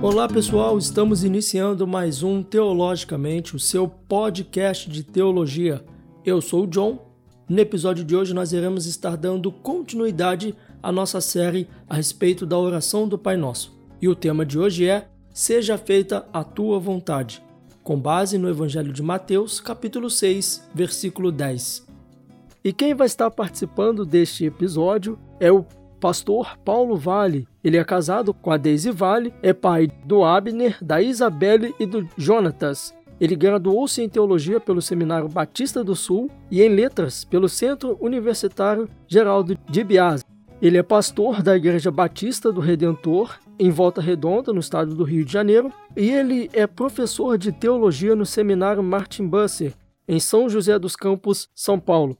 Olá pessoal, estamos iniciando mais um Teologicamente, o seu podcast de teologia. Eu sou o John. No episódio de hoje nós iremos estar dando continuidade à nossa série a respeito da oração do Pai Nosso. E o tema de hoje é Seja feita a tua vontade, com base no Evangelho de Mateus, capítulo 6, versículo 10. E quem vai estar participando deste episódio é o pastor Paulo Vale. Ele é casado com a Daisy Vale, é pai do Abner, da Isabelle e do Jonatas. Ele graduou-se em teologia pelo Seminário Batista do Sul e em letras pelo Centro Universitário Geraldo de Biase. Ele é pastor da Igreja Batista do Redentor em Volta Redonda, no estado do Rio de Janeiro, e ele é professor de teologia no Seminário Martin Busser, em São José dos Campos, São Paulo.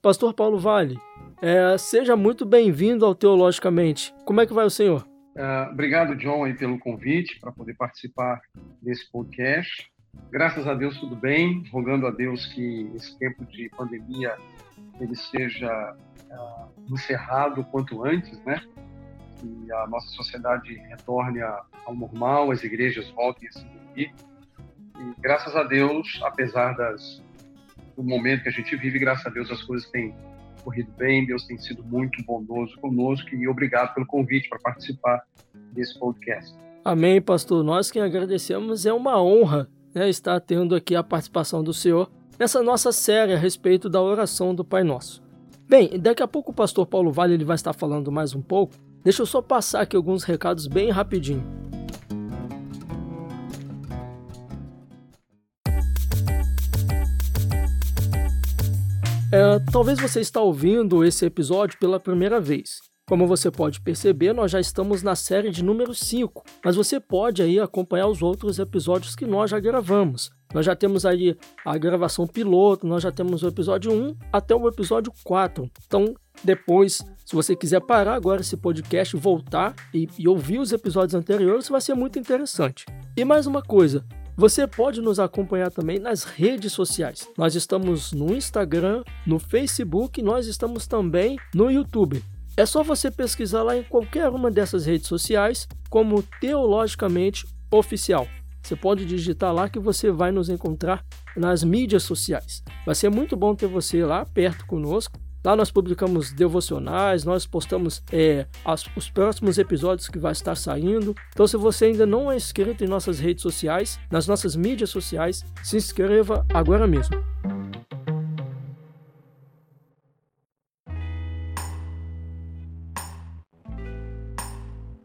Pastor Paulo Vale, é, seja muito bem-vindo ao Teologicamente. Como é que vai o senhor? Uh, obrigado, John, aí, pelo convite para poder participar desse podcast. Graças a Deus, tudo bem. Rogando a Deus que esse tempo de pandemia ele seja uh, encerrado quanto antes, né? Que a nossa sociedade retorne ao normal, as igrejas voltem a se reunir. E graças a Deus, apesar das, do momento que a gente vive, graças a Deus as coisas têm corrido bem, Deus tem sido muito bondoso conosco e obrigado pelo convite para participar desse podcast. Amém, pastor. Nós que agradecemos, é uma honra né, estar tendo aqui a participação do senhor nessa nossa série a respeito da oração do Pai Nosso. Bem, daqui a pouco o pastor Paulo Vale ele vai estar falando mais um pouco. Deixa eu só passar aqui alguns recados bem rapidinho. É, talvez você está ouvindo esse episódio pela primeira vez. Como você pode perceber, nós já estamos na série de número 5, mas você pode aí acompanhar os outros episódios que nós já gravamos. Nós já temos aí a gravação piloto, nós já temos o episódio 1 até o episódio 4. Então, depois, se você quiser parar agora esse podcast, voltar e, e ouvir os episódios anteriores, vai ser muito interessante. E mais uma coisa, você pode nos acompanhar também nas redes sociais. Nós estamos no Instagram, no Facebook, nós estamos também no YouTube. É só você pesquisar lá em qualquer uma dessas redes sociais como Teologicamente Oficial. Você pode digitar lá que você vai nos encontrar nas mídias sociais. Vai ser muito bom ter você lá perto conosco Lá nós publicamos devocionais, nós postamos é, as, os próximos episódios que vai estar saindo. Então, se você ainda não é inscrito em nossas redes sociais, nas nossas mídias sociais, se inscreva agora mesmo.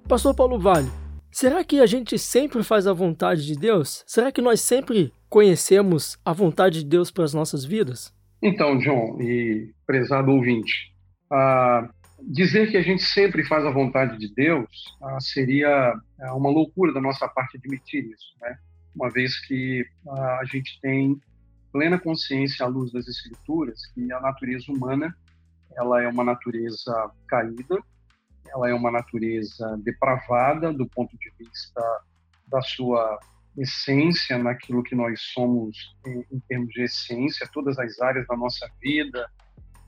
Pastor Paulo Vale, será que a gente sempre faz a vontade de Deus? Será que nós sempre conhecemos a vontade de Deus para as nossas vidas? Então, John e prezado ouvinte, dizer que a gente sempre faz a vontade de Deus seria ah, uma loucura da nossa parte admitir isso, né? Uma vez que a gente tem plena consciência à luz das Escrituras que a natureza humana ela é uma natureza caída, ela é uma natureza depravada do ponto de vista da sua essência naquilo que nós somos em, em, termos de essência, todas as áreas da nossa vida,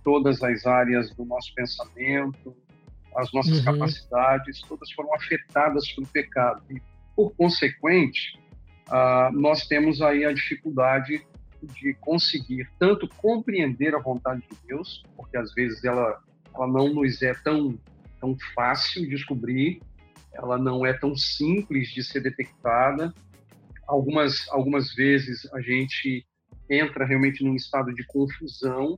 todas as áreas do nosso pensamento, as nossas uhum. capacidades, todas foram afetadas pelo pecado. E, por consequente, uh, nós temos aí a dificuldade de conseguir tanto compreender a vontade de Deus, porque às vezes ela, ela não nos é tão, tão fácil descobrir, ela não é tão simples de ser detectada, algumas, algumas vezes a gente entra realmente num estado de confusão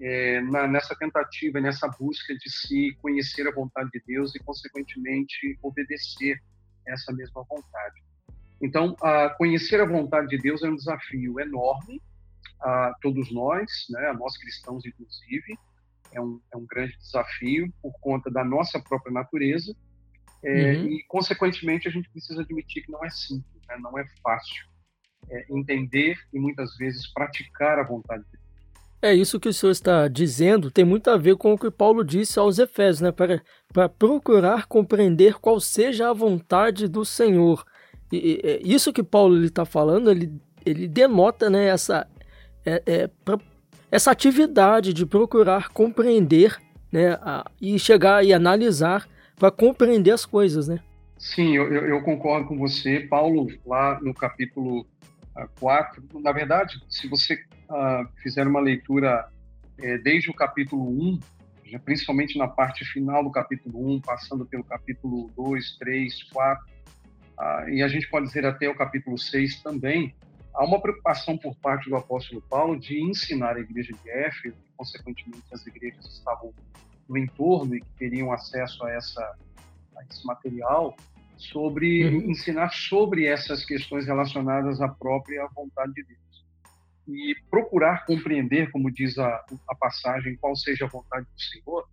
é, na, nessa tentativa, nessa busca de se conhecer a vontade de Deus e, consequentemente, obedecer essa mesma vontade. Então, a conhecer a vontade de Deus é um desafio enorme a todos nós, né, a nós cristãos, inclusive, é um, é um grande desafio por conta da nossa própria natureza é, uhum. e, consequentemente, a gente precisa admitir que não é simples né? não é fácil é, entender e muitas vezes praticar a vontade de Deus. É isso que o senhor está dizendo, tem muito a ver com o que Paulo disse aos Efésios, né? para, para procurar compreender qual seja a vontade do Senhor. E, e é, isso que Paulo está falando, ele, ele denota né, essa, é, é, pra, essa atividade de procurar compreender né, a, e chegar e analisar para compreender as coisas. Né? Sim, eu, eu, concordo com você. Paulo, lá no capítulo 4, uh, na verdade, se você uh, fizer uma leitura é, desde o capítulo 1, principalmente na parte final do capítulo 1, passando pelo capítulo 2, 3, 4, uh, e a gente pode dizer até o capítulo 6 também, há uma preocupação por parte do apóstolo Paulo de ensinar a igreja de Éfeso, consequentemente as igrejas que estavam no entorno e que teriam acesso a, essa, esse material, sobre uhum. ensinar sobre essas questões relacionadas à própria vontade de Deus. E procurar compreender, como diz a, a passagem, qual seja a vontade do Senhor,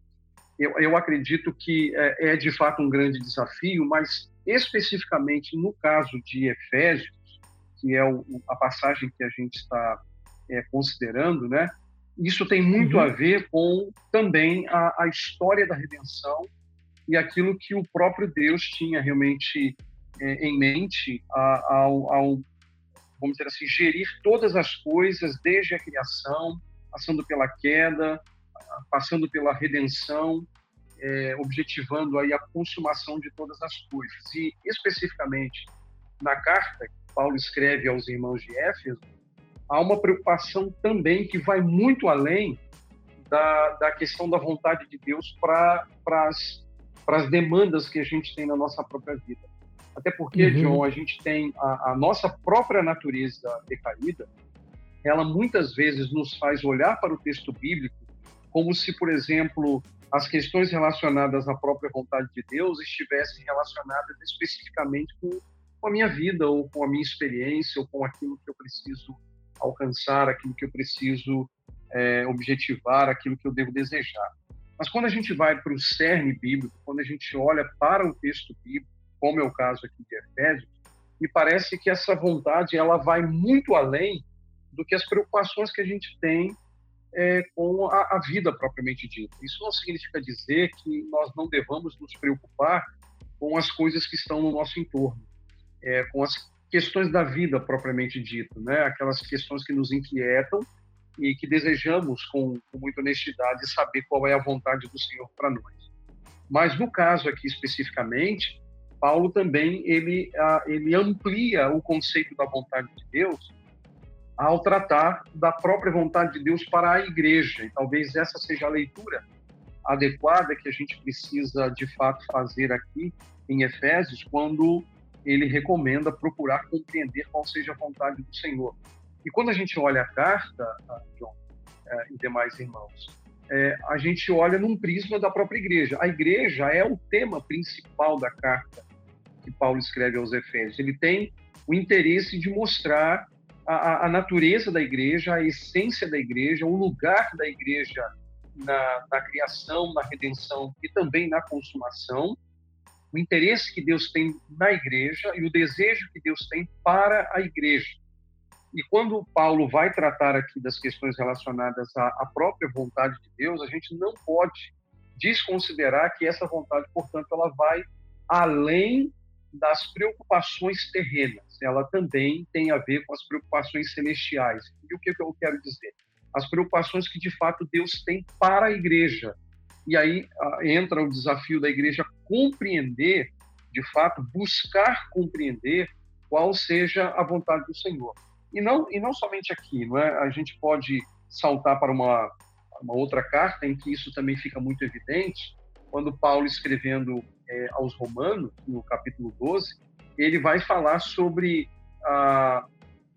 eu, eu acredito que é, é de fato um grande desafio, mas especificamente no caso de Efésios, que é o, a passagem que a gente está é, considerando, né? Isso tem muito uhum. a ver com também a, a, história da redenção e aquilo que o próprio Deus tinha realmente é, em mente ao, ao, vamos dizer assim, gerir todas as coisas desde a criação, passando pela queda, passando pela redenção, é, objetivando aí a consumação de todas as coisas. E especificamente na carta Paulo escreve aos irmãos de Éfeso, há uma preocupação também que vai muito além da, da questão da vontade de Deus para as demandas que a gente tem na nossa própria vida. Até porque, uhum. John, a gente tem a, a nossa própria natureza decaída, ela muitas vezes nos faz olhar para o texto bíblico como se, por exemplo, as questões relacionadas à própria vontade de Deus estivessem relacionadas especificamente com com a minha vida, ou com a minha experiência, ou com aquilo que eu preciso alcançar, aquilo que eu preciso é, objetivar, aquilo que eu devo desejar. Mas quando a gente vai para o cerne bíblico, quando a gente olha para o texto bíblico, como é o caso aqui de Efésios, me parece que essa vontade ela vai muito além do que as preocupações que a gente tem é, com a, a, vida propriamente dita. Isso não significa dizer que nós não devamos nos preocupar com as coisas que estão no nosso entorno é, com as questões da vida propriamente dita, né? Aquelas questões que nos inquietam e que desejamos com, com muita honestidade saber qual é a vontade do Senhor para nós. Mas no caso aqui especificamente, Paulo também ele ele amplia o conceito da vontade de Deus ao tratar da própria vontade de Deus para a igreja. E talvez essa seja a leitura adequada que a gente precisa de fato fazer aqui em Efésios, quando ele recomenda procurar compreender qual seja a vontade do Senhor. E quando a gente olha a carta, John é, e demais irmãos, é, a gente olha num prisma da própria igreja. A igreja é o tema principal da carta que Paulo escreve aos Efésios. Ele tem o interesse de mostrar a, a natureza da igreja, a essência da igreja, o lugar da igreja na, na criação, na redenção e também na consumação o interesse que Deus tem na igreja e o desejo que Deus tem para a igreja. E quando Paulo vai tratar aqui das questões relacionadas à, à própria vontade de Deus, a gente não pode desconsiderar que essa vontade, portanto, ela vai além das preocupações terrenas. Ela também tem a ver com as preocupações celestiais. E o que eu quero dizer? As preocupações que de fato Deus tem para a igreja, e aí ah, entra o desafio da igreja compreender, de fato, buscar compreender qual seja a vontade do Senhor. E não, e não somente aqui, não é? A gente pode saltar para uma, uma outra carta em que isso também fica muito evidente, quando Paulo escrevendo é, aos Romanos, no capítulo 12, ele vai falar sobre ah,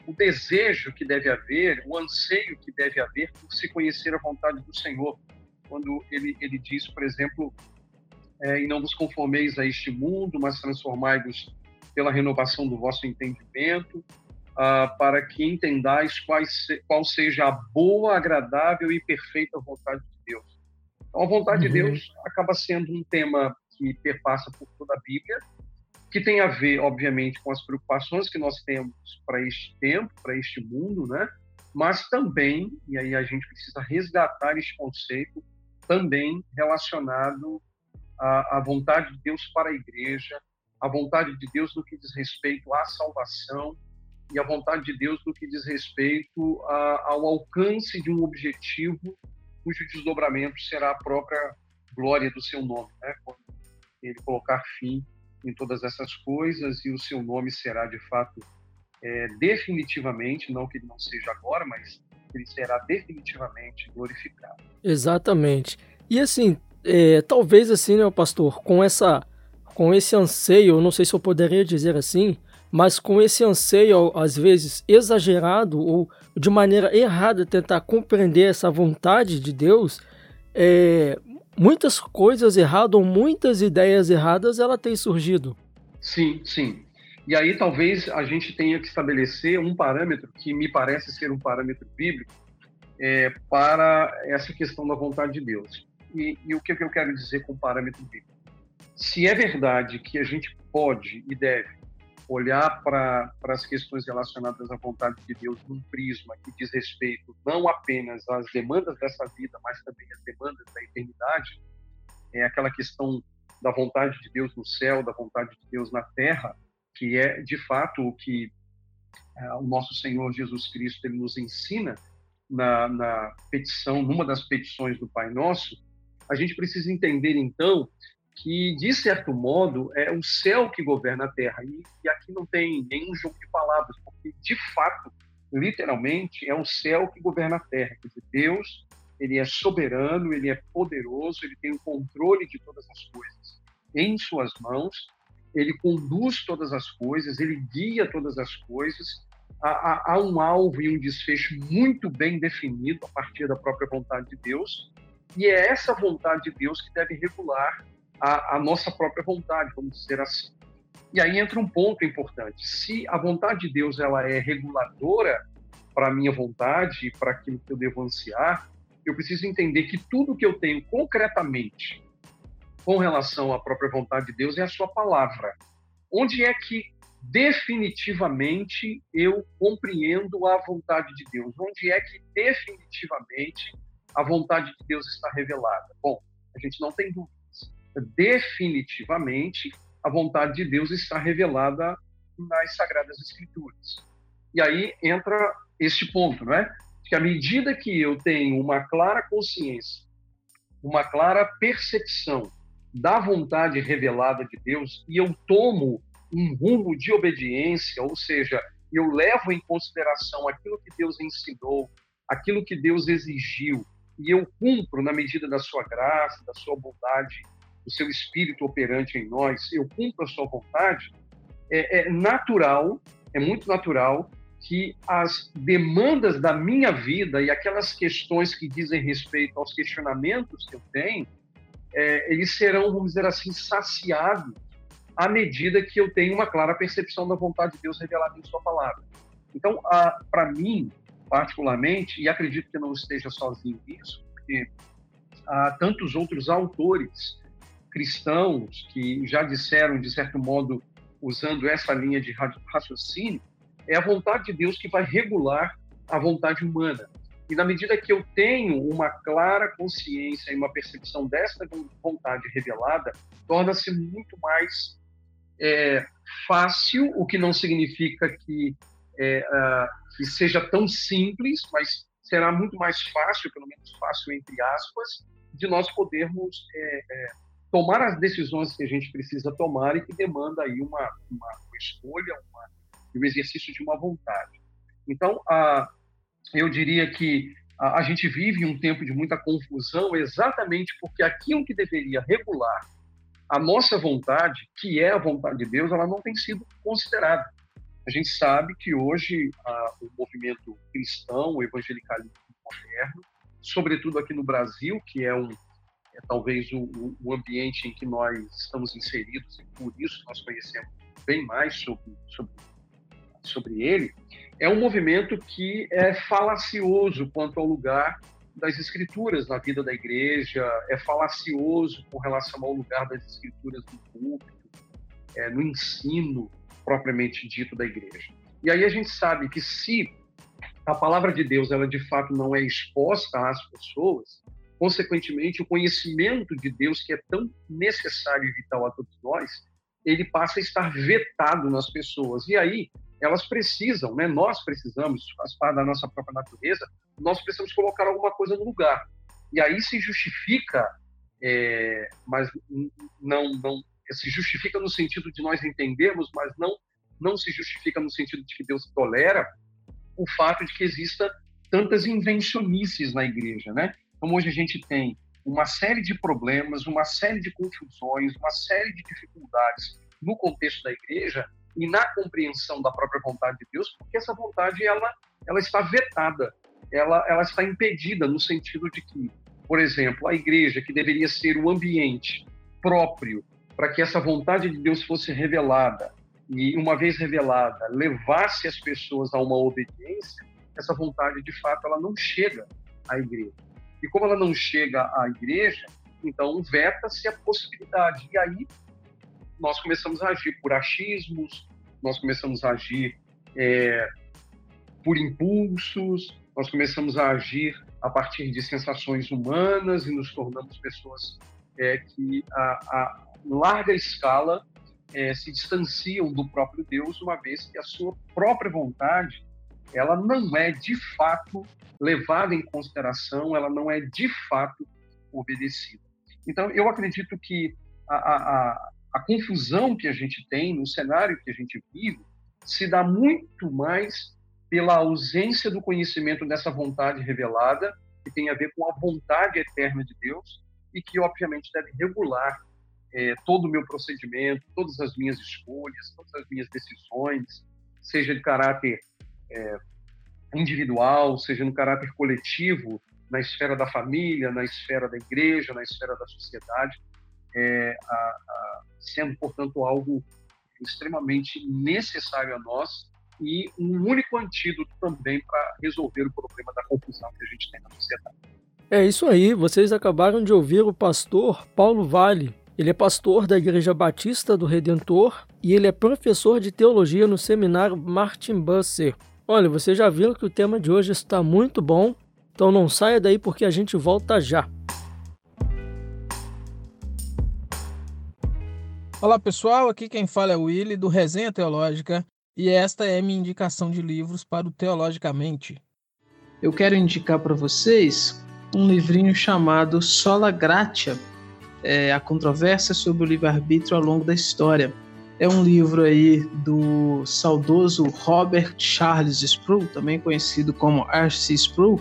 o desejo que deve haver, o anseio que deve haver por se conhecer a vontade do Senhor quando ele, ele diz, por exemplo, é, e não vos conformeis a este mundo, mas transformai-vos pela renovação do vosso entendimento, ah, para que entendais quais, qual seja a boa, agradável e perfeita vontade de Deus. Então, a vontade uhum. de Deus acaba sendo um tema que perpassa por toda a Bíblia, que tem a ver, obviamente, com as preocupações que nós temos para este tempo, para este mundo, né? Mas também, e aí a gente precisa resgatar este conceito, também relacionado à, à vontade de Deus para a igreja, a vontade de Deus no que diz respeito à salvação e a vontade de Deus no que diz respeito a, ao alcance de um objetivo cujo desdobramento será a própria glória do seu nome, né? ele colocar fim em todas essas coisas e o seu nome será de fato é, definitivamente, não que ele não seja agora, mas ele será definitivamente glorificado. Exatamente. E assim, é, talvez assim, né, pastor, com essa, com esse anseio, não sei se eu poderia dizer assim, mas com esse anseio, às vezes exagerado ou de maneira errada, tentar compreender essa vontade de Deus, é, muitas coisas erradas ou muitas ideias erradas ela tem surgido. Sim, sim. E aí talvez a gente tenha que estabelecer um parâmetro que me parece ser um parâmetro bíblico é, para essa questão da vontade de Deus. E, e o que, eu quero dizer com parâmetro bíblico? Se é verdade que a gente pode e deve olhar para as questões relacionadas à vontade de Deus num prisma que diz respeito não apenas às demandas dessa vida, mas também às demandas da eternidade, é aquela questão da vontade de Deus no céu, da vontade de Deus na terra, que é de fato o que é, o nosso Senhor Jesus Cristo ele nos ensina na, na petição, numa das petições do Pai Nosso, a gente precisa entender então que, de certo modo, é o céu que governa a terra. E, e aqui não tem nenhum jogo de palavras, porque, de fato, literalmente, é o céu que governa a terra. Quer dizer, Deus, ele é soberano, ele é poderoso, ele tem o controle de todas as coisas em suas mãos, ele conduz todas as coisas, ele guia todas as coisas, há, há, um alvo e um desfecho muito bem definido a partir da própria vontade de Deus, e é essa vontade de Deus que deve regular a, a nossa própria vontade, vamos dizer assim. E aí entra um ponto importante. Se a vontade de Deus ela é reguladora para a minha vontade e para aquilo que eu devo ansiar, eu preciso entender que tudo que eu tenho concretamente com relação à própria vontade de Deus é a sua palavra. Onde é que definitivamente eu compreendo a vontade de Deus? Onde é que definitivamente a vontade de Deus está revelada? Bom, a gente não tem dúvida definitivamente a vontade de Deus está revelada nas Sagradas Escrituras. E aí entra este ponto, não é? Que à medida que eu tenho uma clara consciência, uma clara percepção da vontade revelada de Deus e eu tomo um rumo de obediência, ou seja, eu levo em consideração aquilo que Deus ensinou, aquilo que Deus exigiu, e eu cumpro na medida da sua graça, da sua bondade o seu espírito operante em nós, eu cumpro a sua vontade, é, é natural, é muito natural que as demandas da minha vida e aquelas questões que dizem respeito aos questionamentos que eu tenho, é, eles serão, vamos dizer assim, saciados à medida que eu tenho uma clara percepção da vontade de Deus revelada em Sua palavra. Então, para mim, particularmente, e acredito que não esteja sozinho nisso, porque há tantos outros autores cristãos que já disseram, de certo modo, usando essa linha de raciocínio, é a vontade de Deus que vai regular a vontade humana. E na medida que eu tenho uma clara consciência e uma percepção desta vontade revelada, torna-se muito mais é, fácil, o que não significa que, é, uh, que seja tão simples, mas será muito mais fácil, pelo menos fácil entre aspas, de nós podermos é, é tomar as decisões que a gente precisa tomar e que demanda aí uma, uma, uma escolha, uma, um exercício de uma vontade. Então, a, eu diria que a, a gente vive um tempo de muita confusão exatamente porque aquilo que deveria regular a nossa vontade, que é a vontade de Deus, ela não tem sido considerada. A gente sabe que hoje a, o movimento cristão, o evangelicalismo moderno, sobretudo aqui no Brasil, que é um, é talvez o, o, ambiente em que nós estamos inseridos e por isso nós conhecemos bem mais sobre, sobre, sobre ele, é um movimento que é falacioso quanto ao lugar das escrituras na vida da igreja, é falacioso com relação ao lugar das escrituras no público, é, no ensino propriamente dito da igreja. E aí a gente sabe que se a palavra de Deus ela de fato não é exposta às pessoas, Consequentemente, o conhecimento de Deus, que é tão necessário e vital a todos nós, ele passa a estar vetado nas pessoas. E aí, elas precisam, né? nós precisamos, faz parte da nossa própria natureza, nós precisamos colocar alguma coisa no lugar. E aí se justifica, é, mas não, não se justifica no sentido de nós entendermos, mas não não se justifica no sentido de que Deus tolera o fato de que exista tantas invencionices na igreja, né? Então hoje a gente tem uma série de problemas, uma série de confusões, uma série de dificuldades no contexto da igreja e na compreensão da própria vontade de Deus, porque essa vontade ela ela está vetada, ela ela está impedida no sentido de que, por exemplo, a igreja que deveria ser o ambiente próprio para que essa vontade de Deus fosse revelada e uma vez revelada levasse as pessoas a uma obediência, essa vontade de fato ela não chega à igreja. E como ela não chega à igreja, então veta-se a possibilidade. E aí nós começamos a agir por achismos, nós começamos a agir é, por impulsos, nós começamos a agir a partir de sensações humanas e nos tornamos pessoas é, que a, a larga escala é, se distanciam do próprio Deus, uma vez que a sua própria vontade ela não é de fato levada em consideração, ela não é de fato obedecida. Então, eu acredito que a, a, a confusão que a gente tem no cenário que a gente vive se dá muito mais pela ausência do conhecimento dessa vontade revelada, que tem a ver com a vontade eterna de Deus e que, obviamente, deve regular é, todo o meu procedimento, todas as minhas escolhas, todas as minhas decisões, seja de caráter é, individual, seja no caráter coletivo, na esfera da família, na esfera da igreja, na esfera da sociedade, é, a, a, sendo, portanto, algo extremamente necessário a nós e um único antídoto também para resolver o problema da confusão que a gente tem na sociedade. É isso aí, vocês acabaram de ouvir o pastor Paulo Vale. Ele é pastor da Igreja Batista do Redentor e ele é professor de teologia no seminário Martin Busser. Olha, você já viu que o tema de hoje está muito bom, então não saia daí porque a gente volta já. Olá pessoal, aqui quem fala é o Willy do Resenha Teológica e esta é minha indicação de livros para o Teologicamente. Eu quero indicar para vocês um livrinho chamado Sola Gratia, é, a controvérsia sobre o livre-arbítrio ao longo da história é um livro aí do saudoso Robert Charles Sproul, também conhecido como R.C. Sproul,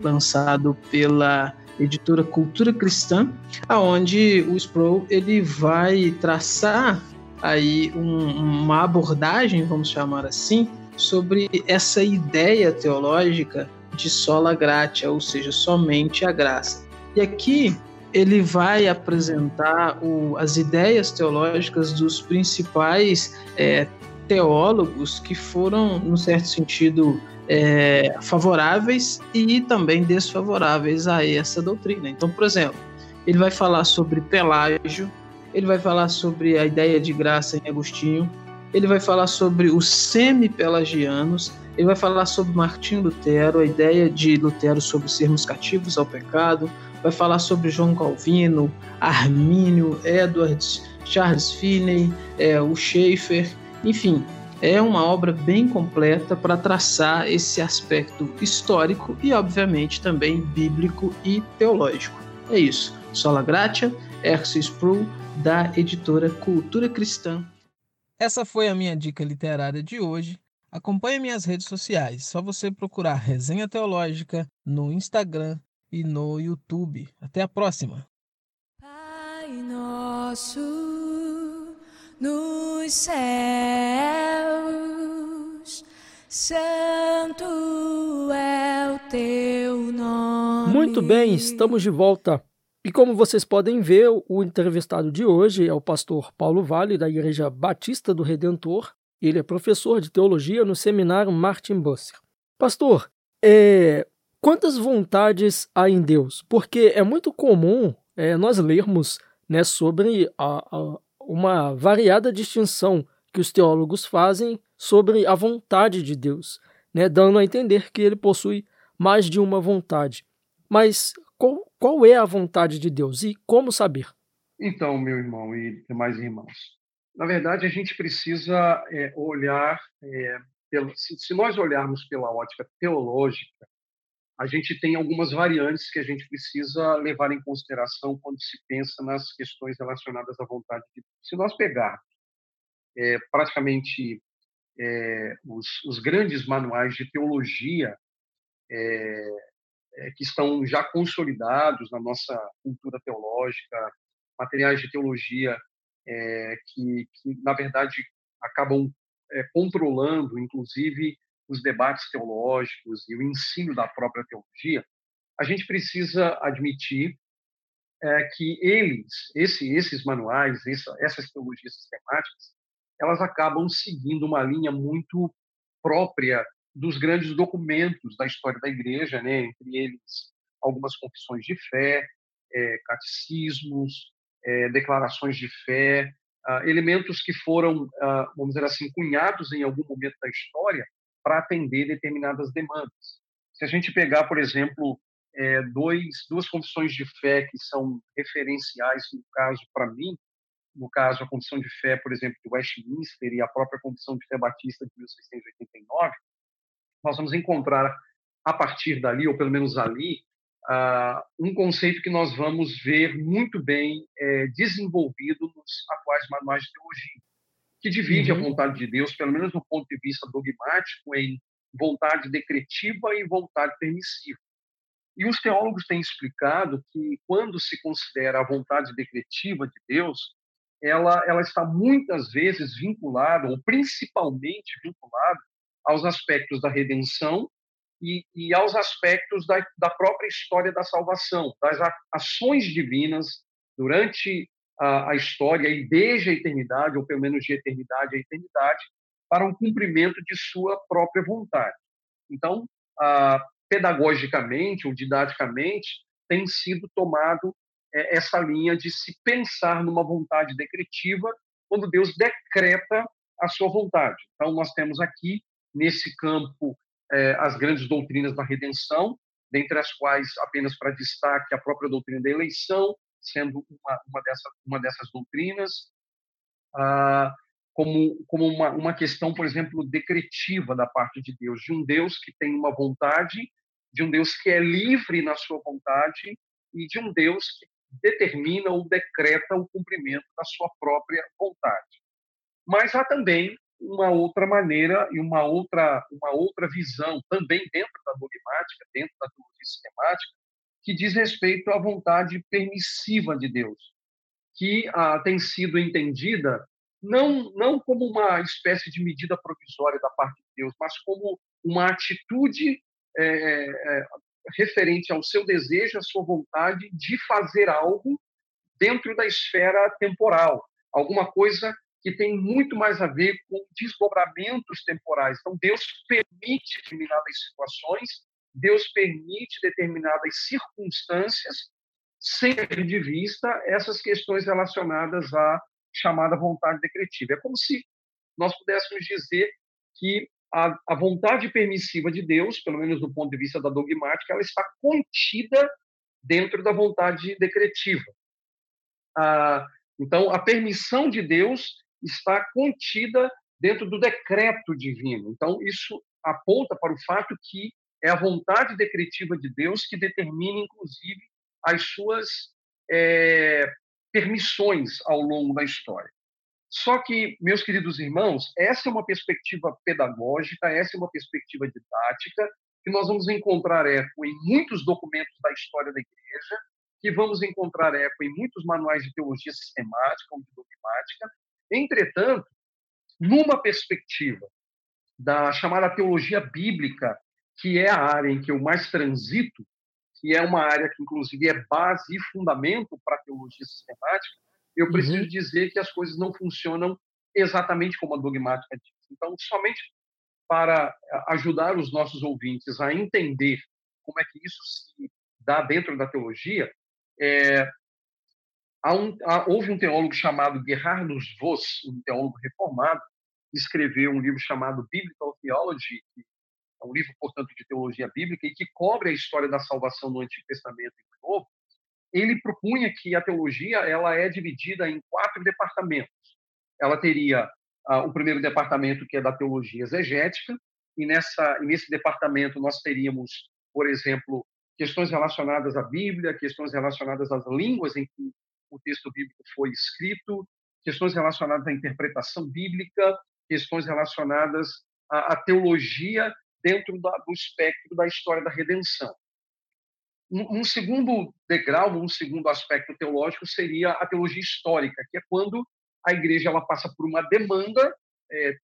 lançado pela editora Cultura Cristã, aonde o Sproul ele vai traçar aí um, uma abordagem, vamos chamar assim, sobre essa ideia teológica de sola gratia, ou seja, somente a graça. E aqui ele vai apresentar o, as ideias teológicas dos principais é, teólogos que foram, num certo sentido, é, favoráveis e também desfavoráveis a essa doutrina. Então, por exemplo, ele vai falar sobre Pelágio, ele vai falar sobre a ideia de graça em Agostinho, ele vai falar sobre os semi-pelagianos, ele vai falar sobre Martim Lutero, a ideia de Lutero sobre sermos cativos ao pecado, vai falar sobre João Calvino, Armínio, Edwards, Charles Finney, é, o Schaeffer, enfim, é uma obra bem completa para traçar esse aspecto histórico e, obviamente, também bíblico e teológico. É isso. Sola Gratia, Ercio Sproul, da editora Cultura Cristã. Essa foi a minha dica literária de hoje. Acompanhe minhas redes sociais. Só você procurar Resenha Teológica no Instagram, e no YouTube. Até a próxima. Pai nosso nos céus, santo é o teu nome. Muito bem, estamos de volta. E como vocês podem ver, o entrevistado de hoje é o pastor Paulo Vale, da Igreja Batista do Redentor. Ele é professor de teologia no seminário Martin Busser. Pastor, é, Quantas vontades há em Deus? Porque é muito comum é, nós lermos né, sobre a, a, uma variada distinção que os teólogos fazem sobre a vontade de Deus, né, dando a entender que ele possui mais de uma vontade. Mas qual, qual é a vontade de Deus e como saber? Então, meu irmão e demais irmãos, na verdade a gente precisa é, olhar, é, pelo, se, se nós olharmos pela ótica teológica, a gente tem algumas variantes que a gente precisa levar em consideração quando se pensa nas questões relacionadas à vontade de Deus. Se nós pegarmos é, praticamente é, os, os, grandes manuais de teologia é, é, que estão já consolidados na nossa cultura teológica, materiais de teologia é, que, que, na verdade, acabam é, controlando, inclusive, os debates teológicos e o ensino da própria teologia, a gente precisa admitir é, que eles, esse, esses manuais, essa, essas teologias sistemáticas, elas acabam seguindo uma linha muito própria dos grandes documentos da história da igreja, né? entre eles algumas confissões de fé, é, catecismos, é, declarações de fé, ah, elementos que foram, ah, vamos dizer assim, cunhados em algum momento da história para atender determinadas demandas. Se a gente pegar, por exemplo, é, dois, duas confissões de fé que são referenciais, no caso, para mim, no caso, a Confissão de Fé, por exemplo, de Westminster e a própria Confissão de Fé Batista de 1689, nós vamos encontrar a partir dali, ou pelo menos ali, uh, um conceito que nós vamos ver muito bem é, desenvolvido nos atuais manuais de teologia, que divide uhum. a vontade de Deus, pelo menos do ponto de vista dogmático, em vontade decretiva e vontade permissiva. E os teólogos têm explicado que, quando se considera a vontade decretiva de Deus, ela, ela está muitas vezes vinculada, ou principalmente vinculada, aos aspectos da redenção e, e aos aspectos da, da, própria história da salvação, das ações divinas durante a, a, história e desde a eternidade, ou pelo menos de eternidade a eternidade, para um cumprimento de sua própria vontade. Então, pedagogicamente ou didaticamente, tem sido tomado é, essa linha de se pensar numa vontade decretiva quando Deus decreta a sua vontade. Então, nós temos aqui, nesse campo, é, as grandes doutrinas da redenção, dentre as quais, apenas para destaque, a própria doutrina da eleição, sendo uma, uma, dessa, uma dessas doutrinas, ah, como, como uma, uma questão, por exemplo, decretiva da parte de Deus, de um Deus que tem uma vontade, de um Deus que é livre na sua vontade e de um Deus que determina ou decreta o cumprimento da sua própria vontade. Mas há também uma outra maneira e uma outra uma outra visão também dentro da dogmática, dentro da teologia sistemática, que diz respeito à vontade permissiva de Deus, que ah, tem sido entendida não não como uma espécie de medida provisória da parte de Deus, mas como uma atitude é, é, referente ao seu desejo, à sua vontade de fazer algo dentro da esfera temporal, alguma coisa que tem muito mais a ver com desdobramentos temporais. Então, Deus permite determinadas situações, Deus permite determinadas circunstâncias, sem de vista essas questões relacionadas à chamada vontade decretiva. É como se nós pudéssemos dizer que a, a, vontade permissiva de Deus, pelo menos do ponto de vista da dogmática, ela está contida dentro da vontade decretiva. Ah, então, a permissão de Deus está contida dentro do decreto divino. Então, isso aponta para o fato que é a vontade decretiva de Deus que determina, inclusive, as suas é, permissões ao longo da história. Só que, meus queridos irmãos, essa é uma perspectiva pedagógica, essa é uma perspectiva didática, que nós vamos encontrar eco em muitos documentos da história da igreja, que vamos encontrar eco em muitos manuais de teologia sistemática ou de dogmática. Entretanto, numa perspectiva da chamada teologia bíblica, que é a área em que eu mais transito, que é uma área que, inclusive, é base e fundamento para a teologia sistemática, eu preciso uhum. dizer que as coisas não funcionam exatamente como a dogmática diz. Então, somente para ajudar os nossos ouvintes a entender como é que isso se dá dentro da teologia, é, há um, há, houve um teólogo chamado Gerhardus Voss, um teólogo reformado, que escreveu um livro chamado Biblical Theology, que é um livro, portanto, de teologia bíblica, e que cobre a história da salvação no Antigo Testamento e no Novo, ele propunha que a teologia ela é dividida em quatro departamentos. Ela teria ah, o primeiro departamento que é da teologia exegética e nessa nesse departamento nós teríamos por exemplo, questões relacionadas à Bíblia, questões relacionadas às línguas em que o texto bíblico foi escrito, questões relacionadas à interpretação bíblica, questões relacionadas à, à teologia dentro da, do espectro da história da redenção. Um, segundo degrau, um segundo aspecto teológico seria a teologia histórica, que é quando a igreja ela passa por uma demanda é,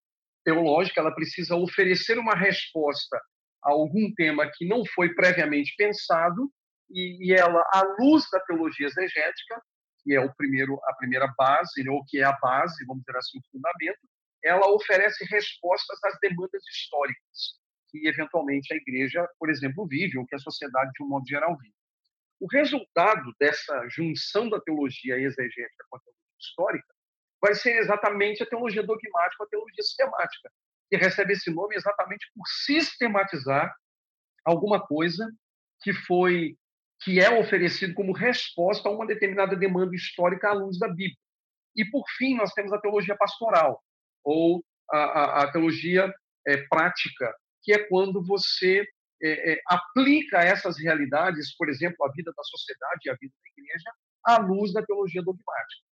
teológica, ela precisa oferecer uma resposta a algum tema que não foi previamente pensado e, e ela, à luz da teologia exegética, que é o primeiro, a primeira base, ou que é a base, vamos dizer assim, o fundamento, ela oferece respostas às demandas históricas que eventualmente a igreja, por exemplo, vive ou que a sociedade de um modo geral vive. O resultado dessa junção da teologia exegética com a teologia histórica vai ser exatamente a teologia dogmática, a teologia sistemática, que recebe esse nome exatamente por sistematizar alguma coisa que foi que é oferecido como resposta a uma determinada demanda histórica à luz da Bíblia. E, por fim, nós temos a teologia pastoral, ou a, a, a teologia é, prática, que é quando você é, é, aplica essas realidades, por exemplo, a vida da sociedade e a vida da igreja, à luz da teologia dogmática.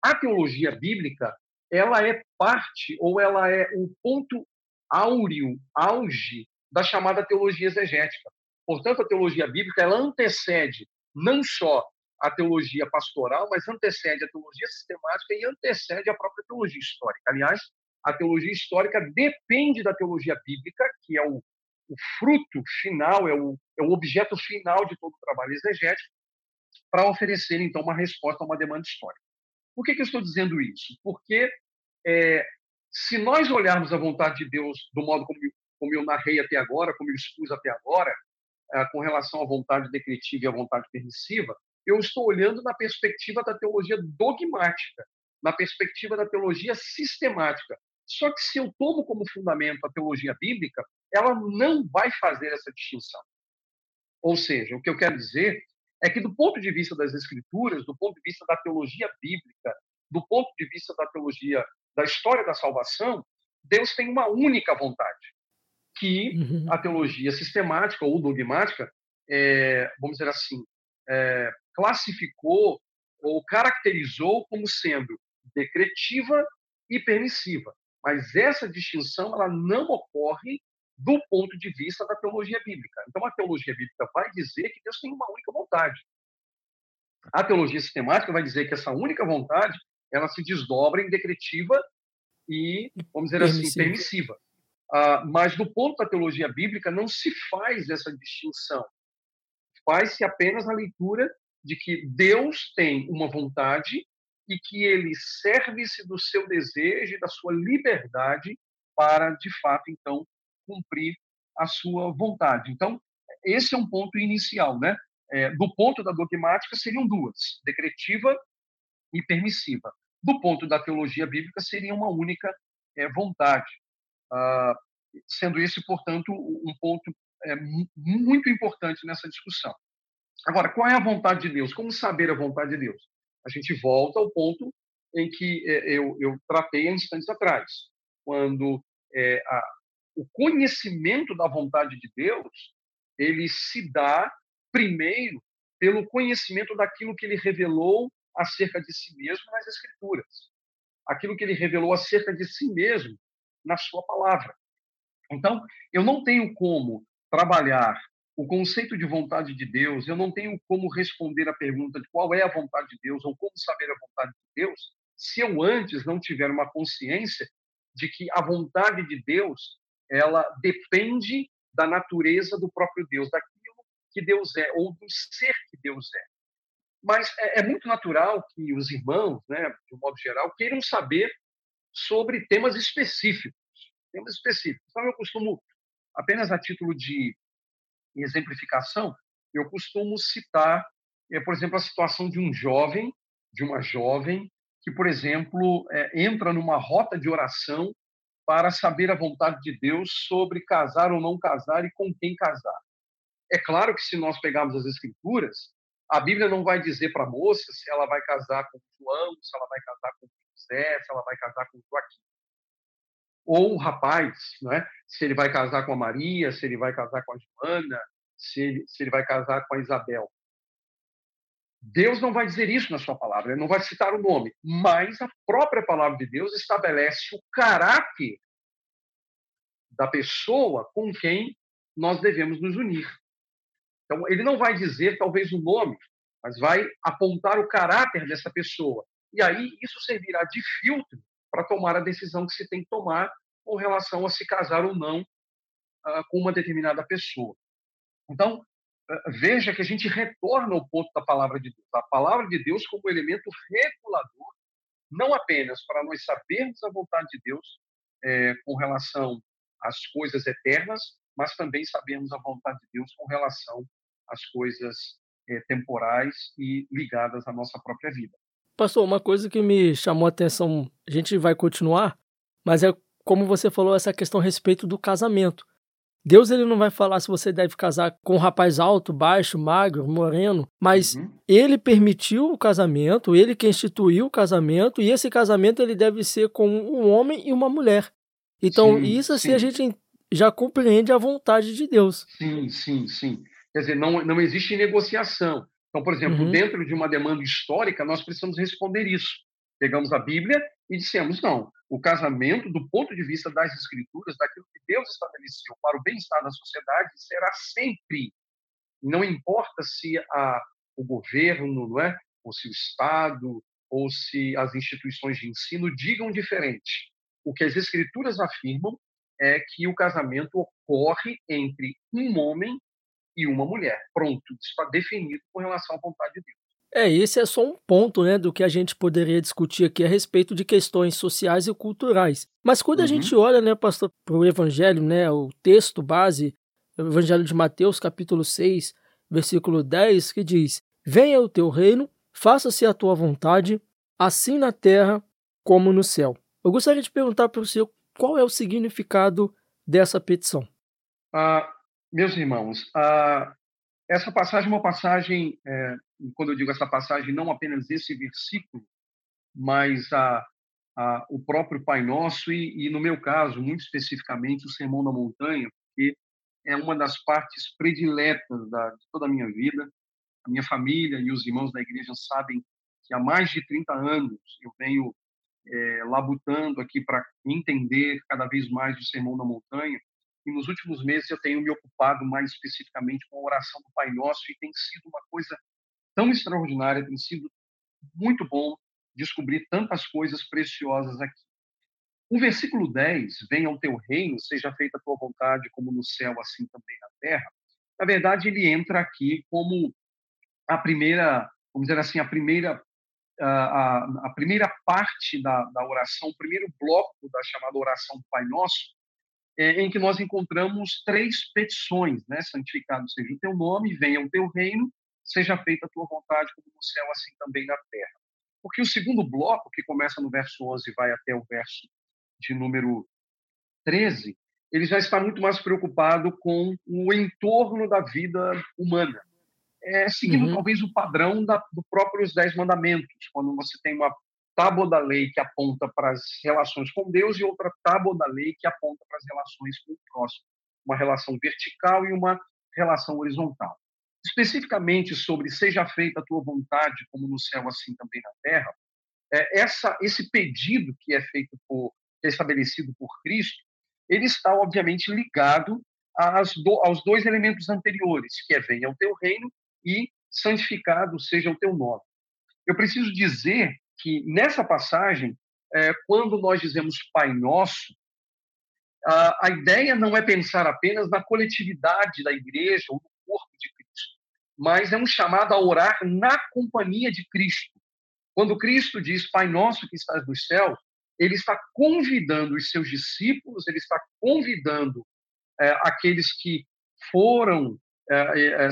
A teologia bíblica, ela é parte, ou ela é o ponto áureo, auge, da chamada teologia exegética. Portanto, a teologia bíblica ela antecede não só a teologia pastoral, mas antecede a teologia sistemática e antecede a própria teologia histórica. Aliás, a teologia histórica depende da teologia bíblica, que é o, o fruto final, é o, é o objeto final de todo o trabalho exegético, para oferecer, então, uma resposta a uma demanda histórica. Por que, que eu estou dizendo isso? Porque é, se nós olharmos a vontade de Deus do modo como, como eu narrei até agora, como eu expus até agora, é, com relação à vontade decretiva e à vontade permissiva, eu estou olhando na perspectiva da teologia dogmática, na perspectiva da teologia sistemática. Só que se eu tomo como fundamento a teologia bíblica, ela não vai fazer essa distinção. Ou seja, o que eu quero dizer é que, do ponto de vista das escrituras, do ponto de vista da teologia bíblica, do ponto de vista da teologia da história da salvação, Deus tem uma única vontade que uhum. a teologia sistemática ou dogmática, é, vamos dizer assim, é, classificou ou caracterizou como sendo decretiva e permissiva. Mas essa distinção ela não ocorre do ponto de vista da teologia bíblica. Então, a teologia bíblica vai dizer que Deus tem uma única vontade. A teologia sistemática vai dizer que essa única vontade ela se desdobra em decretiva e, vamos dizer assim, permissiva. Ah, mas do ponto da teologia bíblica não se faz essa distinção. Faz-se apenas a leitura de que Deus tem uma vontade e que ele serve-se do seu desejo e da sua liberdade para, de fato, então, cumprir a sua vontade. Então, esse é um ponto inicial, né? É, do ponto da dogmática seriam duas, decretiva e permissiva. Do ponto da teologia bíblica seria uma única é, vontade. Ah, sendo esse, portanto, um ponto é, muito importante nessa discussão. Agora, qual é a vontade de Deus? Como saber a vontade de Deus? A gente volta ao ponto em que é, eu, eu tratei há instantes atrás, quando é, a, o conhecimento da vontade de Deus ele se dá primeiro pelo conhecimento daquilo que ele revelou acerca de si mesmo nas Escrituras, aquilo que ele revelou acerca de si mesmo na sua palavra. Então, eu não tenho como trabalhar o conceito de vontade de Deus, eu não tenho como responder a pergunta de qual é a vontade de Deus ou como saber a vontade de Deus, se eu antes não tiver uma consciência de que a vontade de Deus, ela depende da natureza do próprio Deus, daquilo que Deus é ou do ser que Deus é. Mas é, é muito natural que os irmãos, né, de um modo geral, queiram saber sobre temas específicos, temas específicos. Então, eu costumo, apenas a título de exemplificação, eu costumo citar, é, por exemplo, a situação de um jovem, de uma jovem, que, por exemplo, é, entra numa rota de oração para saber a vontade de Deus sobre casar ou não casar e com quem casar. É claro que se nós pegarmos as escrituras, a Bíblia não vai dizer para a moça se ela vai casar com João, se ela vai casar com José, se ela vai casar com Joaquim. Ou o rapaz, né? se ele vai casar com a Maria, se ele vai casar com a Joana, se ele, se ele vai casar com a Isabel. Deus não vai dizer isso na sua palavra, ele não vai citar o nome, mas a própria palavra de Deus estabelece o caráter da pessoa com quem nós devemos nos unir. Então, ele não vai dizer talvez o nome, mas vai apontar o caráter dessa pessoa. E aí isso servirá de filtro para tomar a decisão que se tem que tomar com relação a se casar ou não uh, com uma determinada pessoa. Então, uh, veja que a gente retorna ao ponto da palavra de Deus. A palavra de Deus como elemento regulador, não apenas para nós sabermos a vontade de Deus é, com relação às coisas eternas, mas também sabermos a vontade de Deus com relação às coisas é, temporais e ligadas à nossa própria vida. Pastor, uma coisa que me chamou a atenção, a gente vai continuar, mas é como você falou, essa questão a respeito do casamento. Deus ele não vai falar se você deve casar com um rapaz alto, baixo, magro, moreno, mas uhum. ele permitiu o casamento, ele que instituiu o casamento, e esse casamento ele deve ser com um homem e uma mulher. Então, sim, isso assim sim. a gente já compreende a vontade de Deus. Sim, sim, sim. Quer dizer, não, não existe negociação. Então, por exemplo, uhum. dentro de uma demanda histórica, nós precisamos responder isso. Pegamos a Bíblia e dissemos: não, o casamento, do ponto de vista das Escrituras, daquilo que Deus estabeleceu para o bem-estar da sociedade, será sempre. Não importa se a, o governo, não é? ou se o Estado, ou se as instituições de ensino digam diferente. O que as Escrituras afirmam é que o casamento ocorre entre um homem e uma mulher. Pronto, está definido com relação à vontade de Deus. É, esse é só um ponto né, do que a gente poderia discutir aqui a respeito de questões sociais e culturais. Mas quando uhum. a gente olha, né, pastor, para o Evangelho, né, o texto base, o Evangelho de Mateus, capítulo 6, versículo 10, que diz: Venha o teu reino, faça-se a tua vontade, assim na terra como no céu. Eu gostaria de perguntar para o senhor qual é o significado dessa petição. Ah, meus irmãos, ah, essa passagem é uma passagem, é, quando eu digo essa passagem, não apenas esse versículo, mas a, a, o próprio Pai Nosso e, e, no meu caso, muito especificamente, o Sermão da Montanha, porque é uma das partes prediletas da, de toda a minha vida. A minha família e os irmãos da igreja sabem que há mais de 30 anos eu venho é, labutando aqui para entender cada vez mais o Sermão da Montanha e nos últimos meses eu tenho me ocupado mais especificamente com a oração do Pai Nosso e tem sido uma coisa tão extraordinária, tem sido muito bom descobrir tantas coisas preciosas aqui. O versículo 10, venha ao teu reino, seja feita a tua vontade, como no céu, assim também na terra. Na verdade, ele entra aqui como a primeira, vamos dizer assim, a primeira a, a, a primeira parte da, da oração, o primeiro bloco da chamada oração do Pai Nosso, é, em que nós encontramos três petições, né? Santificado seja o teu nome, venha o teu reino, seja feita a tua vontade, como no céu, assim também na terra. Porque o segundo bloco, que começa no verso 11 e vai até o verso de número 13, ele já está muito mais preocupado com o entorno da vida humana. É, seguindo uhum. talvez o padrão da, do próprio os Dez Mandamentos, quando você tem uma tábua da lei que aponta para as relações com Deus e outra tábua da lei que aponta para as relações com o próximo. Uma relação vertical e uma relação horizontal. Especificamente sobre seja feita a tua vontade, como no céu, assim também na terra, é, essa, esse pedido que é feito por, é estabelecido por Cristo, ele está obviamente ligado do, aos dois elementos anteriores, que é venha o teu reino e santificado seja o teu nome. Eu preciso dizer que nessa passagem, é, quando nós dizemos Pai Nosso, a, a ideia não é pensar apenas na coletividade da igreja ou no corpo de Cristo, mas é um chamado a orar na companhia de Cristo. Quando Cristo diz Pai Nosso que estás nos céus, ele está convidando os seus discípulos, ele está convidando é, aqueles que foram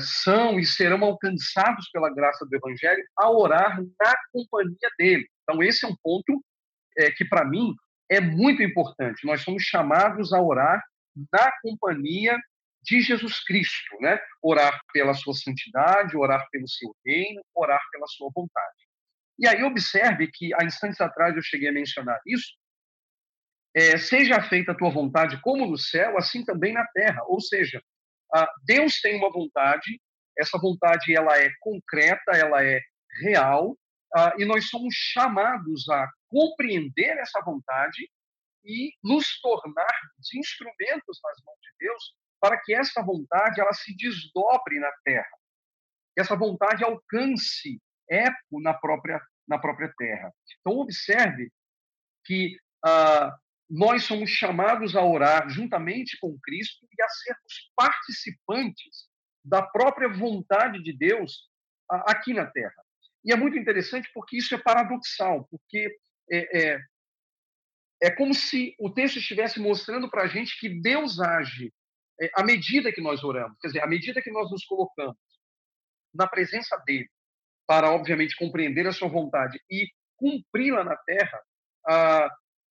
são e serão alcançados pela graça do Evangelho a orar na companhia dele. Então, esse é um ponto é, que, para mim, é muito importante. Nós somos chamados a orar na companhia de Jesus Cristo, né? Orar pela sua santidade, orar pelo seu reino, orar pela sua vontade. E aí observe que há instantes atrás eu cheguei a mencionar isso. É, seja feita a tua vontade como no céu, assim também na terra. Ou seja, Deus tem uma vontade, essa vontade ela é concreta, ela é real, ah, e nós somos chamados a compreender essa vontade e nos tornar instrumentos nas mãos de Deus para que essa vontade ela se desdobre na terra, que essa vontade alcance eco na própria na própria terra. Então observe que ah, nós somos chamados a orar juntamente com Cristo e a sermos participantes da própria vontade de Deus aqui na Terra. E é muito interessante porque isso é paradoxal, porque é, é, é como se o texto estivesse mostrando para a gente que Deus age é, à medida que nós oramos, quer dizer, à medida que nós nos colocamos na presença dele, para, obviamente, compreender a sua vontade e cumpri-la na terra,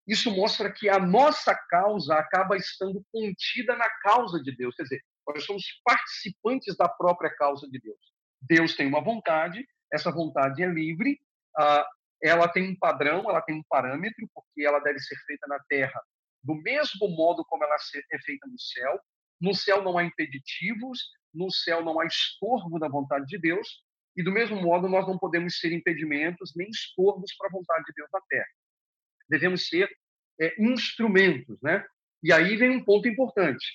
isso mostra que a nossa causa acaba estando contida na causa de Deus. Quer dizer, nós somos participantes da própria causa de Deus. Deus tem uma vontade, essa vontade é livre, ela tem um padrão, ela tem um parâmetro, porque ela deve ser feita na terra do mesmo modo como ela é feita no céu. No céu não há impeditivos, no céu não há estorvo da vontade de Deus, e do mesmo modo nós não podemos ser impedimentos nem estorvos para a vontade de Deus na terra devemos ser é, instrumentos, né? E aí vem um ponto importante.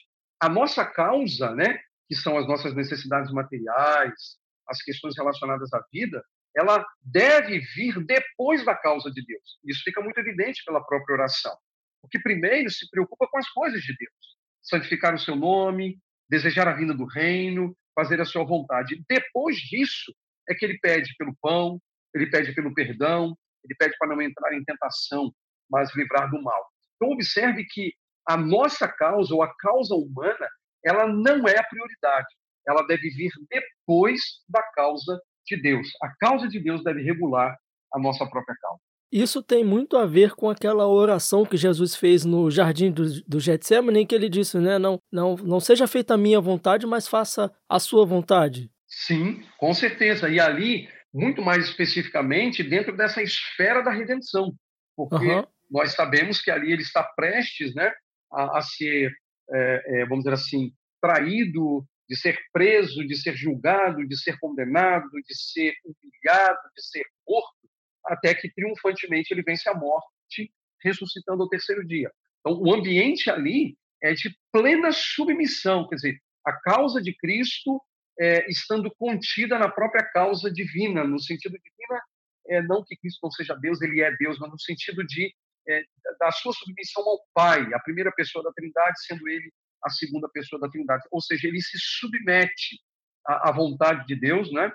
A nossa causa, né, que são as nossas necessidades materiais, as questões relacionadas à vida, ela deve vir depois da causa de Deus. Isso fica muito evidente pela própria oração. Porque primeiro se preocupa com as coisas de Deus. Santificar o seu nome, desejar a vinda do reino, fazer a sua vontade. Depois disso é que ele pede pelo pão, ele pede pelo perdão, ele pede para não entrar em tentação, mas livrar do mal. Então, observe que a nossa causa, ou a causa humana, ela não é a prioridade. Ela deve vir depois da causa de Deus. A causa de Deus deve regular a nossa própria causa. Isso tem muito a ver com aquela oração que Jesus fez no jardim do, do Getsemane, em que ele disse, né, não, não, não seja feita a minha vontade, mas faça a sua vontade. Sim, com certeza. E ali, muito mais especificamente, dentro dessa esfera da redenção. Porque uhum nós sabemos que ali ele está prestes né, a, a ser, é, é, vamos dizer assim, traído, de ser preso, de ser julgado, de ser condenado, de ser humilhado, de ser morto, até que triunfantemente ele vence a morte, ressuscitando ao terceiro dia. Então, o ambiente ali é de plena submissão, quer dizer, a causa de Cristo é, estando contida na própria causa divina, no sentido divina, é, não que Cristo não seja Deus, ele é Deus, mas no sentido de é, da sua submissão ao Pai, a primeira pessoa da Trindade, sendo ele a segunda pessoa da Trindade. Ou seja, ele se submete à, à vontade de Deus, né?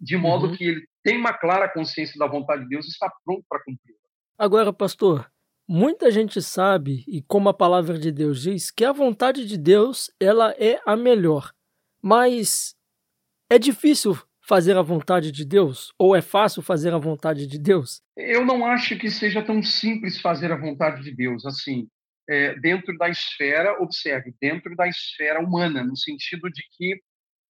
de modo uhum. que ele tem uma clara consciência da vontade de Deus e está pronto para cumpri-la. Agora, pastor, muita gente sabe, e como a palavra de Deus diz, que a vontade de Deus ela é a melhor. Mas é difícil fazer a vontade de Deus? Ou é fácil fazer a vontade de Deus? Eu não acho que seja tão simples fazer a vontade de Deus assim. É, dentro da esfera, observe, dentro da esfera humana, no sentido de que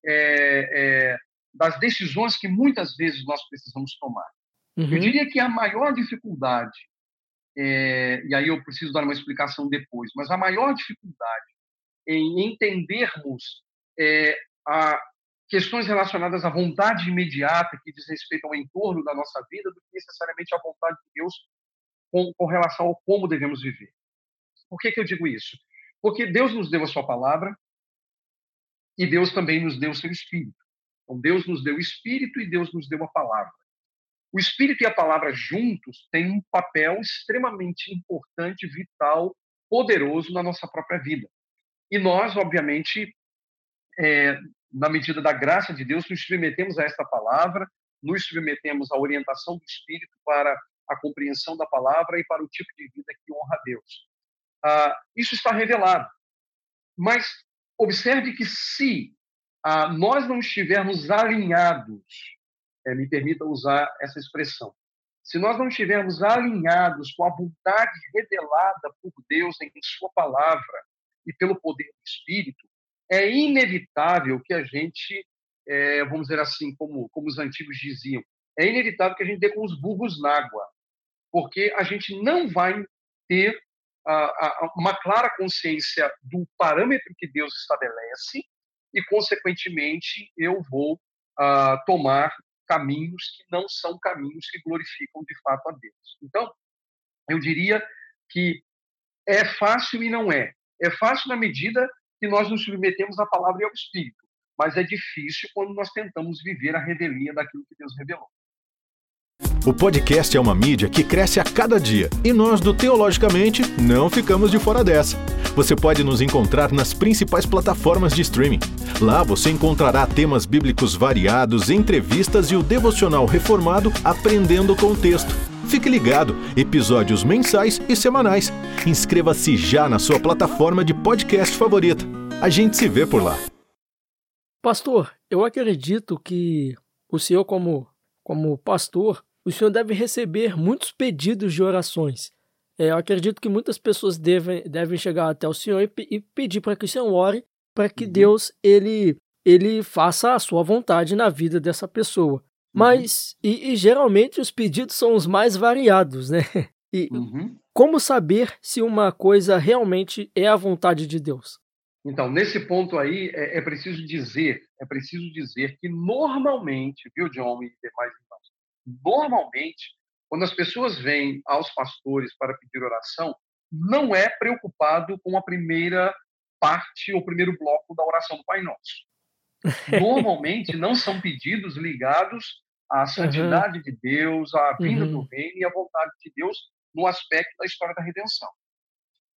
é, é, das decisões que muitas vezes nós precisamos tomar. Uhum. Eu diria que a maior dificuldade, é, e aí eu preciso dar uma explicação depois, mas a maior dificuldade em entendermos é, a, questões relacionadas à vontade imediata que diz respeito ao entorno da nossa vida do que necessariamente à vontade de Deus com, com relação ao como devemos viver. Por que, que eu digo isso? Porque Deus nos deu a sua palavra e Deus também nos deu o seu espírito. Então, Deus nos deu o espírito e Deus nos deu a palavra. O espírito e a palavra juntos têm um papel extremamente importante, vital, poderoso na nossa própria vida. E nós, obviamente, é, na medida da graça de Deus, nos submetemos a esta palavra, nos submetemos à orientação do Espírito para a compreensão da palavra e para o tipo de vida que honra a Deus. Ah, isso está revelado. Mas observe que se ah, nós não estivermos alinhados, é, me permita usar essa expressão, se nós não estivermos alinhados com a vontade revelada por Deus em Sua palavra e pelo poder do Espírito, é inevitável que a gente, é, vamos dizer assim, como, como os antigos diziam, é inevitável que a gente dê com os burros na água, porque a gente não vai ter a, a, uma clara consciência do parâmetro que Deus estabelece e, consequentemente, eu vou uh, tomar caminhos que não são caminhos que glorificam de fato a Deus. Então, eu diria que é fácil e não é. É fácil na medida que nós nos submetemos à palavra e ao Espírito, mas é difícil quando nós tentamos viver a revelia daquilo que Deus revelou. O podcast é uma mídia que cresce a cada dia e nós do Teologicamente não ficamos de fora dessa. Você pode nos encontrar nas principais plataformas de streaming. Lá você encontrará temas bíblicos variados, entrevistas e o devocional reformado Aprendendo com o Texto. Fique ligado, episódios mensais e semanais. Inscreva-se já na sua plataforma de podcast favorita. A gente se vê por lá. Pastor, eu acredito que o senhor, como, como pastor, o senhor deve receber muitos pedidos de orações. É, eu acredito que muitas pessoas devem, devem chegar até o senhor e, e pedir para que o senhor ore para que uhum. Deus ele, ele faça a sua vontade na vida dessa pessoa. Mas, uhum. e, e, geralmente os pedidos são os mais variados, né? E uhum. como saber se uma coisa realmente é a vontade de Deus? Então, nesse ponto aí, é, é preciso dizer, é preciso dizer que normalmente, viu, John e demais normalmente, quando as pessoas vêm aos pastores para pedir oração, não é preocupado com a primeira parte ou primeiro bloco da oração do Pai Nosso. Normalmente não são pedidos ligados à santidade uhum. de Deus, à vinda uhum. do reino e à vontade de Deus no aspecto da história da redenção.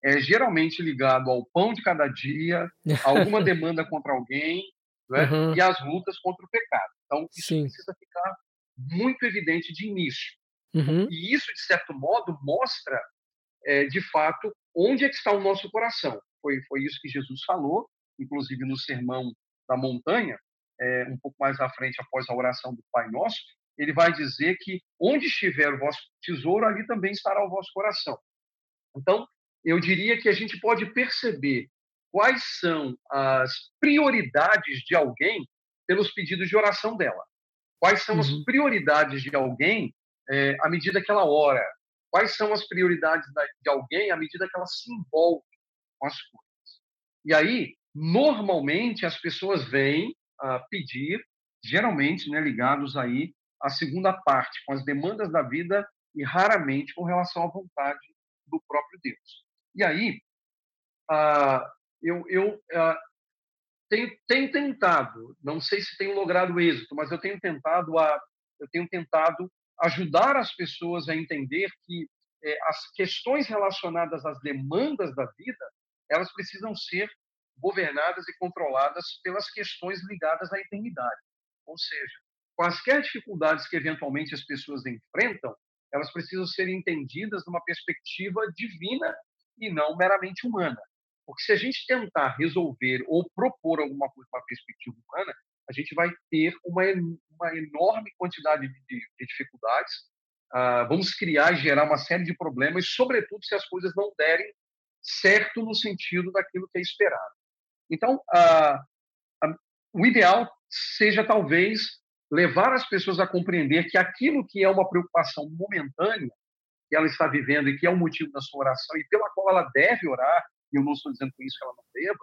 É geralmente ligado ao pão de cada dia, a alguma demanda contra alguém né? uhum. e às lutas contra o pecado. Então, isso Sim. precisa ficar muito evidente de início. Uhum. E isso, de certo modo, mostra, é, de fato, onde é que está o nosso coração. Foi, foi isso que Jesus falou, inclusive no Sermão da Montanha, é, um pouco mais à frente, após a oração do Pai Nosso, ele vai dizer que onde estiver o vosso tesouro, ali também estará o vosso coração. Então, eu diria que a gente pode perceber quais são as prioridades de alguém pelos pedidos de oração dela. Quais são uhum. as prioridades de alguém é, à medida que ela ora? Quais são as prioridades de alguém à medida que ela se envolve com as coisas? E aí, normalmente, as pessoas vêm a pedir, geralmente né, ligados aí à segunda parte, com as demandas da vida e raramente com relação à vontade do próprio Deus. E aí, uh, eu, eu uh, tenho, tenho tentado, não sei se tenho logrado êxito, mas eu tenho tentado a, eu tenho tentado ajudar as pessoas a entender que é, as questões relacionadas às demandas da vida, elas precisam ser governadas e controladas pelas questões ligadas à eternidade. Ou seja, quaisquer dificuldades que eventualmente as pessoas enfrentam, elas precisam ser entendidas numa perspectiva divina e não meramente humana. Porque se a gente tentar resolver ou propor alguma coisa perspectiva humana, a gente vai ter uma, uma enorme quantidade de, de dificuldades. Uh, vamos criar e gerar uma série de problemas, sobretudo se as coisas não derem certo no sentido daquilo que é esperado. Então, o ideal seja talvez levar as pessoas a compreender que aquilo que é uma preocupação momentânea que ela está vivendo e que é o motivo da sua oração e pela qual ela deve orar, e eu não estou dizendo com isso que ela não deva,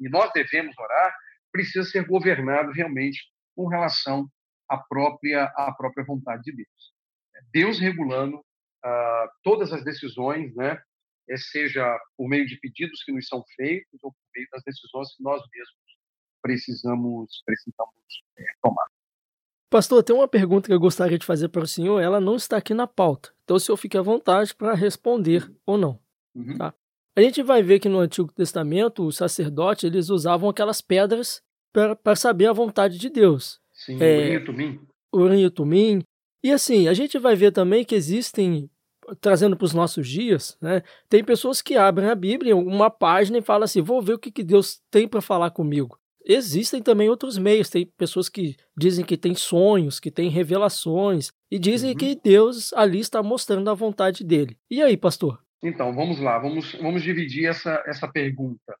e nós devemos orar, precisa ser governado realmente com relação à própria, à própria vontade de Deus. Deus regulando uh, todas as decisões, né, seja por meio de pedidos que nos são feitos ou por meio das decisões que nós mesmos precisamos, precisamos é, tomar. Pastor, tem uma pergunta que eu gostaria de fazer para o senhor. Ela não está aqui na pauta. Então, o senhor fique à vontade para responder uhum. ou não. Uhum. Tá? A gente vai ver que no Antigo Testamento, os sacerdotes eles usavam aquelas pedras para saber a vontade de Deus. Sim, é, Urim e Tumim. Urim e Tumim. E assim, a gente vai ver também que existem, trazendo para os nossos dias, né, tem pessoas que abrem a Bíblia, uma página e falam assim, vou ver o que, que Deus tem para falar comigo. Existem também outros meios, tem pessoas que dizem que têm sonhos, que têm revelações, e dizem uhum. que Deus ali está mostrando a vontade dele. E aí, pastor? Então, vamos lá, vamos, vamos dividir essa, essa pergunta.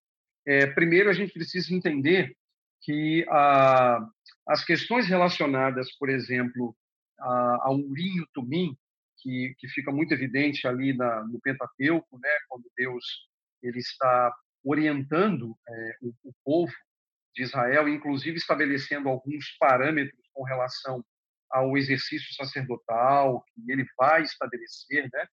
É, primeiro, a gente precisa entender que ah, as questões relacionadas, por exemplo, a, ao Urim e Tumim, que, que fica muito evidente ali na, no Pentateuco, né, quando Deus ele está orientando é, o, o, povo de Israel, inclusive estabelecendo alguns parâmetros com relação ao exercício sacerdotal que ele vai estabelecer, né?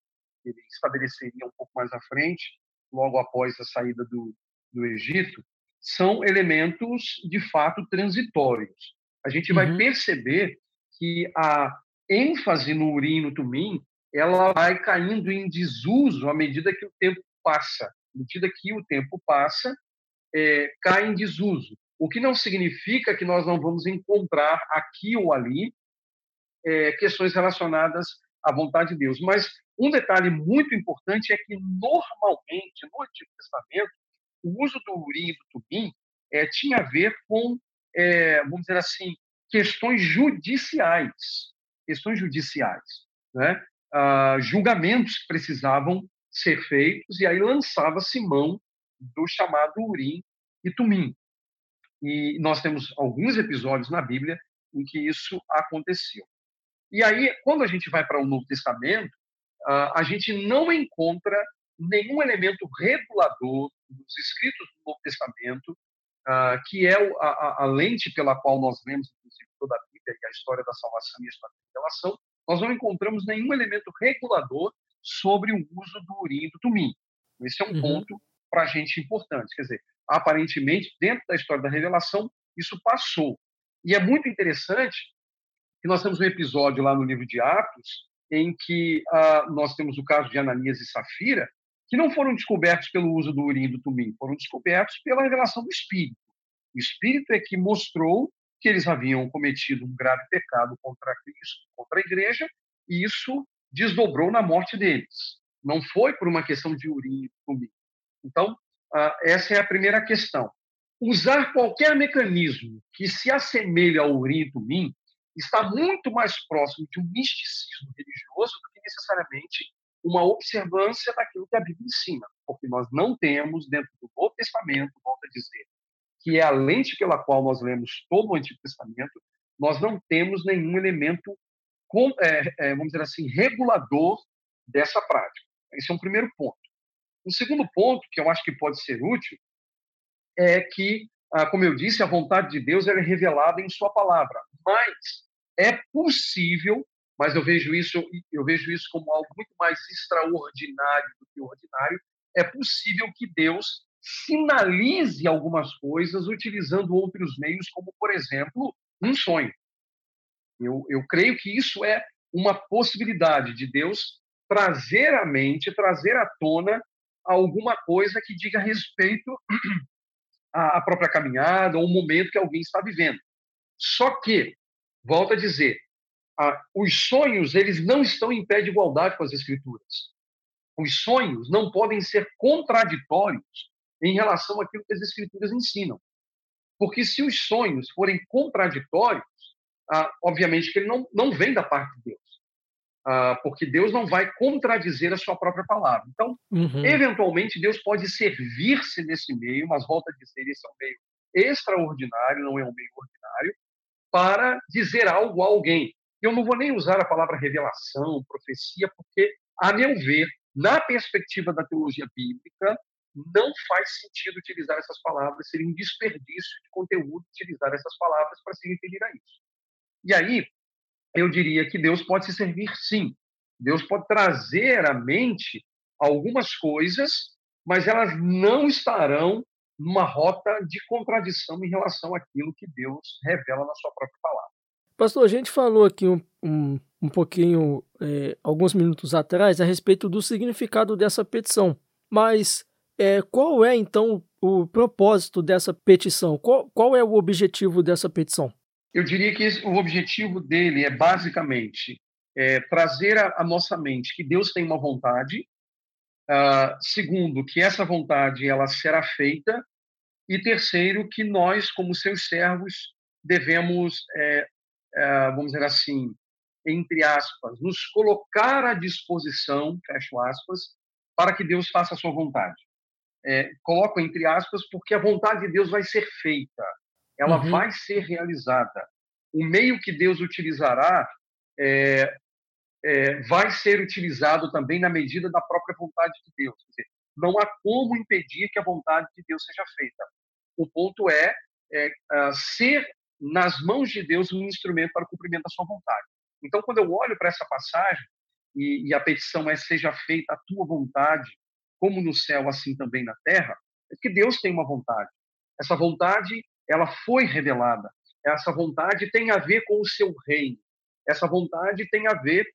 Ele estabeleceria um pouco mais à frente, logo após a saída do, do Egito, são elementos de fato transitórios. A gente vai uhum. perceber que a ênfase no Urim no Tumim ela vai caindo em desuso à medida que o tempo passa. À medida que o tempo passa, é, cai em desuso. O que não significa que nós não vamos encontrar aqui ou ali é, questões relacionadas à vontade de Deus. Mas um detalhe muito importante é que, normalmente, no Antigo Testamento, o uso do Urim e do Tumim é, tinha a ver com, é, vamos dizer assim, questões judiciais. Questões judiciais. Né? Ah, julgamentos que precisavam ser feitos, e aí lançava-se mão do chamado Urim e Tumim. E nós temos alguns episódios na Bíblia em que isso aconteceu. E aí, quando a gente vai para o Novo Testamento, ah, a gente não encontra nenhum elemento regulador dos escritos do Novo Testamento, ah, que é a, lente pela qual nós vemos, inclusive, toda a Bíblia e a história da salvação e a história da revelação, nós não encontramos nenhum elemento regulador sobre o uso do urim e do tumim. Esse é um uhum. ponto para a gente importante. Quer dizer, aparentemente, dentro da história da revelação, isso passou. E é muito interessante que nós temos um episódio lá no livro de Atos em que uh, nós temos o caso de Ananias e Safira, que não foram descobertos pelo uso do urim e do tumim, foram descobertos pela revelação do Espírito. O Espírito é que mostrou que eles haviam cometido um grave pecado contra Cristo, contra a igreja, e isso desdobrou na morte deles. Não foi por uma questão de e tumim. Então, essa é a primeira questão. Usar qualquer mecanismo que se assemelhe ao urim e tumim está muito mais próximo de um misticismo religioso do que necessariamente uma observância daquilo que a Bíblia ensina, porque nós não temos dentro do Novo Testamento, volto a dizer, que é a lente pela qual nós lemos todo o Antigo Testamento, nós não temos nenhum elemento, com, é, é, vamos dizer assim, regulador dessa prática. Esse é um primeiro ponto. Um segundo ponto, que eu acho que pode ser útil, é que, ah, como eu disse, a vontade de Deus é revelada em Sua palavra mas é possível, mas eu vejo isso, eu vejo isso como algo muito mais extraordinário do que ordinário, é possível que Deus sinalize algumas coisas utilizando outros meios, como, por exemplo, um sonho. Eu, eu creio que isso é uma possibilidade de Deus trazer à mente, trazer à tona alguma coisa que diga respeito à própria caminhada ou momento que alguém está vivendo. Só que, volto a dizer, os sonhos eles não estão em pé de igualdade com as escrituras. Os sonhos não podem ser contraditórios em relação àquilo que as escrituras ensinam. Porque se os sonhos forem contraditórios, ah, obviamente que ele não, não vem da parte de Deus. Ah, porque Deus não vai contradizer a sua própria palavra. Então, uhum. eventualmente, Deus pode servir-se nesse meio, mas volta a dizer, esse é um meio extraordinário, não é um meio ordinário, para dizer algo a alguém. Eu não vou nem usar a palavra revelação, profecia, porque, a meu ver, na perspectiva da teologia bíblica, não faz sentido utilizar essas palavras, seria um desperdício de conteúdo utilizar essas palavras para se referir a isso. E aí, eu diria que Deus pode se servir sim. Deus pode trazer à mente algumas coisas, mas elas não estarão numa rota de contradição em relação àquilo que Deus revela na sua própria palavra. Pastor, a gente falou aqui um, um, um pouquinho, é, alguns minutos atrás, a respeito do significado dessa petição. Mas é, qual é então o propósito dessa petição? Qual, qual é o objetivo dessa petição? Eu diria que o objetivo dele é basicamente é, trazer à nossa mente que Deus tem uma vontade, Uh, segundo, que essa vontade ela será feita e terceiro, que nós, como seus servos, devemos, é, é, vamos dizer assim, entre aspas, nos colocar à disposição, fecho aspas, para que Deus faça a sua vontade. É, coloco entre aspas porque a vontade de Deus vai ser feita, ela uhum. vai ser realizada. O meio que Deus utilizará é, é, vai ser utilizado também na medida da própria vontade de Deus. Dizer, não há como impedir que a vontade de Deus seja feita. O ponto é, é, ser nas mãos de Deus um instrumento para o cumprimento da sua vontade. Então, quando eu olho para essa passagem e, e, a petição é seja feita a tua vontade, como no céu, assim também na terra, é que Deus tem uma vontade. Essa vontade, ela foi revelada. Essa vontade tem a ver com o seu reino. Essa vontade tem a ver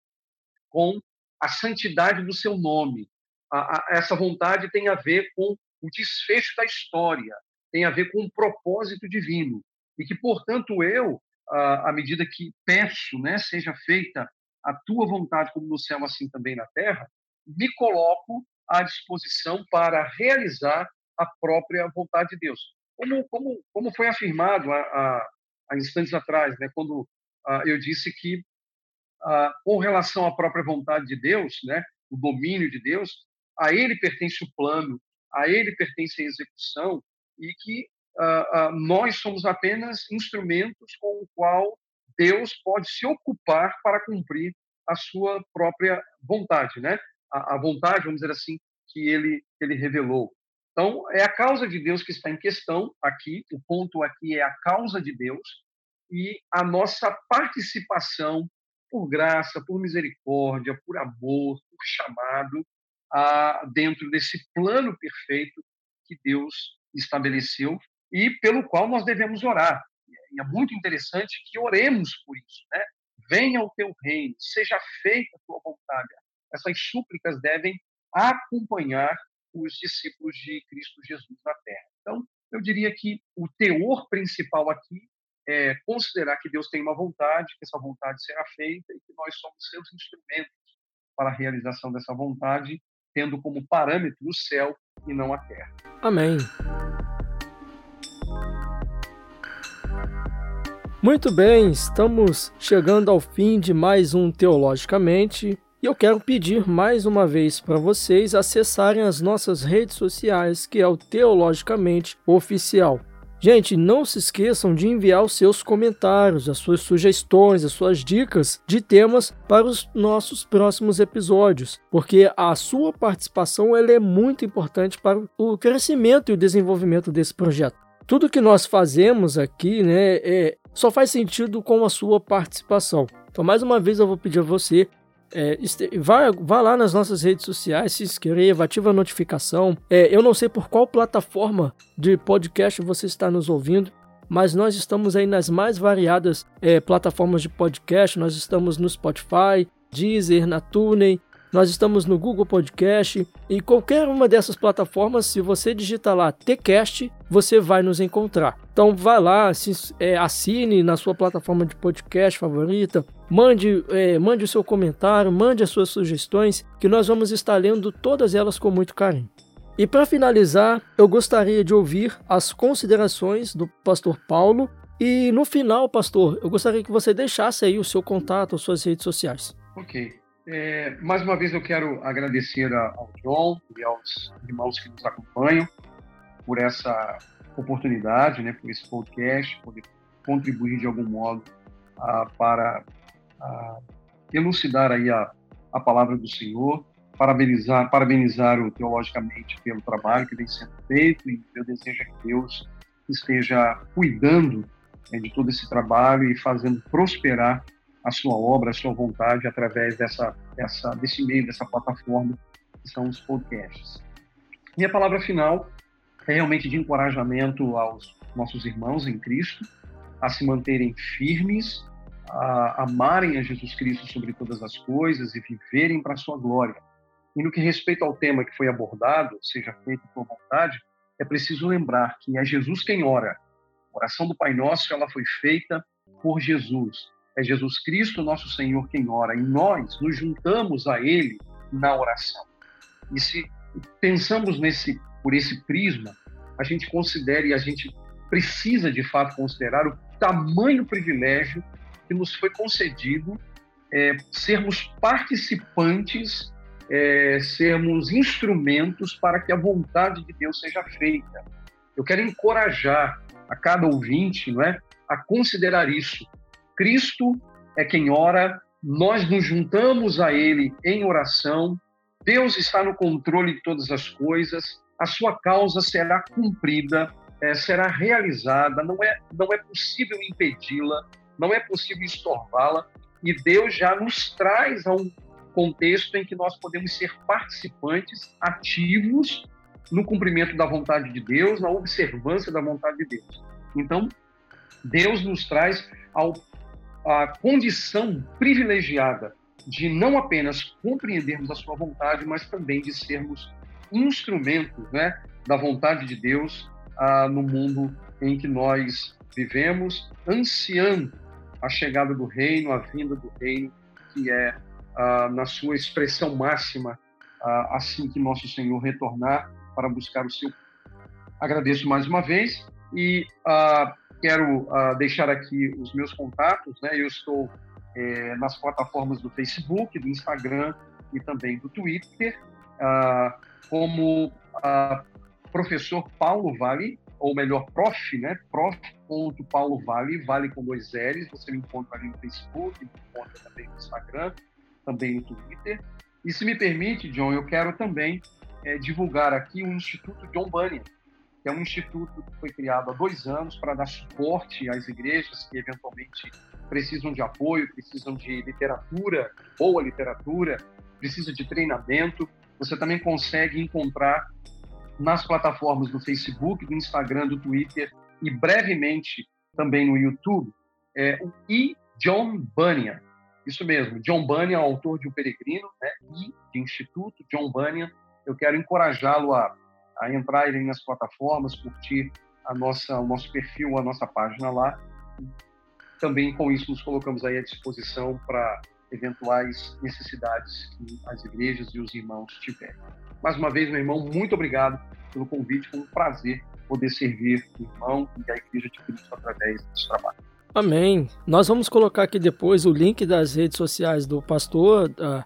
com a santidade do seu nome. A, a, essa vontade tem a ver com o desfecho da história, tem a ver com um propósito divino. E que, portanto, eu, à medida que peço, né, seja feita a tua vontade, como no céu, assim também na terra, me coloco à disposição para realizar a própria vontade de Deus. Como, como, como foi afirmado há, há instantes atrás, né, quando ah, eu disse que, ah, com relação à própria vontade de Deus, né, o domínio de Deus, a ele pertence o plano, a ele pertence a execução, e que uh, nós somos apenas instrumentos com o qual Deus pode se ocupar para cumprir a sua própria vontade, né? A, vontade, vamos dizer assim, que ele ele revelou. Então, é a causa de Deus que está em questão aqui. O ponto aqui é a causa de Deus e a nossa participação por graça, por misericórdia, por amor, por chamado, a, dentro desse plano perfeito que Deus estabeleceu e pelo qual nós devemos orar. E é muito interessante que oremos por isso, né? Venha o teu reino, seja feita a tua vontade. Essas súplicas devem acompanhar os discípulos de Cristo Jesus na terra. Então, eu diria que o teor principal aqui é considerar que Deus tem uma vontade, que essa vontade será feita e que nós somos seus instrumentos para a realização dessa vontade, tendo como parâmetro o céu e não a terra. Amém. Muito bem, estamos chegando ao fim de mais um Teologicamente e eu quero pedir mais uma vez para vocês acessarem as nossas redes sociais, que é o Teologicamente Oficial. Gente, não se esqueçam de enviar os seus comentários, as suas sugestões, as suas dicas de temas para os nossos próximos episódios, porque a sua participação ela é muito importante para o crescimento e o desenvolvimento desse projeto. Tudo que nós fazemos aqui né, é, só faz sentido com a sua participação. Então, mais uma vez, eu vou pedir a você é, vá, vá lá nas nossas redes sociais, se inscreva, ativa a notificação. É, eu não sei por qual plataforma de podcast você está nos ouvindo, mas nós estamos aí nas mais variadas é, plataformas de podcast. Nós estamos no Spotify, Deezer, na TuneIn, nós estamos no Google Podcast e qualquer uma dessas plataformas, se você digitar lá Tcast, você vai nos encontrar. Então vai lá, se, é, assine na sua plataforma de podcast favorita, mande, é, mande o seu comentário, mande as suas sugestões, que nós vamos estar lendo todas elas com muito carinho. E para finalizar, eu gostaria de ouvir as considerações do pastor Paulo. E no final, pastor, eu gostaria que você deixasse aí o seu contato, as suas redes sociais. Ok. É, mais uma vez eu quero agradecer ao John e aos irmãos que nos acompanham por essa oportunidade, né, por esse podcast, poder contribuir de algum modo ah, para ah, elucidar aí a, a palavra do Senhor, parabenizar, parabenizar o teologicamente pelo trabalho que vem sendo feito e eu desejo que Deus esteja cuidando né, de todo esse trabalho e fazendo prosperar a sua obra, a sua vontade através dessa, dessa, desse meio, dessa plataforma que são os podcasts. Minha palavra final é realmente de encorajamento aos nossos irmãos em Cristo a se manterem firmes, a amarem a Jesus Cristo sobre todas as coisas e viverem para a sua glória. E no que respeita ao tema que foi abordado, seja feito por vontade, é preciso lembrar que é Jesus quem ora. A oração do Pai Nosso ela foi feita por Jesus. É Jesus Cristo, nosso Senhor, quem ora, e nós nos juntamos a Ele na oração. E se pensamos nesse por esse prisma, a gente considere, a gente precisa de fato considerar o tamanho privilégio que nos foi concedido é, sermos participantes, é, sermos instrumentos para que a vontade de Deus seja feita. Eu quero encorajar a cada ouvinte, não é, a considerar isso, Cristo é quem ora, nós nos juntamos a Ele em oração, Deus está no controle de todas as coisas, a sua causa será cumprida é, será realizada, não é, não é possível impedi-la, não é possível estorvá-la, e Deus já nos traz a um contexto em que nós podemos ser participantes ativos no cumprimento da vontade de Deus, na observância da vontade de Deus. Então, Deus nos traz ao, a condição privilegiada de não apenas compreendermos a sua vontade, mas também de sermos instrumentos né, da vontade de Deus ah, no mundo em que nós vivemos, ansiando a chegada do reino, a vinda do reino, que é ah, na sua expressão máxima, ah, assim que nosso Senhor retornar para buscar o seu. Agradeço mais uma vez e ah, quero ah, deixar aqui os meus contatos. Né? Eu estou é, nas plataformas do Facebook, do Instagram e também do Twitter, ah, como ah, professor Paulo Vale, ou melhor, prof, né? Prof. Paulo Vale, Vale com dois L's. Você me encontra ali no Facebook, me encontra também no Instagram, também no Twitter. E se me permite, John, eu quero também é, divulgar aqui o Instituto John Bunyan, que é um instituto que foi criado há dois anos para dar suporte às igrejas que eventualmente precisam de apoio, precisam de literatura, boa literatura, precisam de treinamento. Você também consegue encontrar nas plataformas do Facebook, do Instagram, do Twitter e brevemente também no YouTube, é o I. John Bunyan. Isso mesmo, John Bunyan, autor de O Peregrino, né? I de Instituto, John Bunyan. Eu quero encorajá-lo a, a entrar aí nas plataformas, curtir a nossa, o nosso perfil, a nossa página lá. Também com isso nos colocamos aí à disposição para eventuais necessidades que as igrejas e os irmãos tiverem. Mais uma vez, meu irmão, muito obrigado pelo convite. Foi um prazer poder servir o irmão e a Igreja de Cristo através desse trabalho. Amém. Nós vamos colocar aqui depois o link das redes sociais do pastor uh,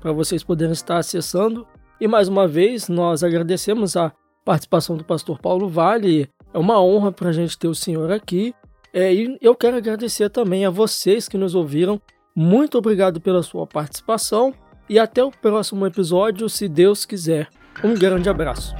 para vocês poderem estar acessando. E mais uma vez, nós agradecemos a participação do pastor Paulo Vale. É uma honra para a gente ter o senhor aqui. É, e eu quero agradecer também a vocês que nos ouviram. Muito obrigado pela sua participação e até o próximo episódio, se Deus quiser. Um grande abraço.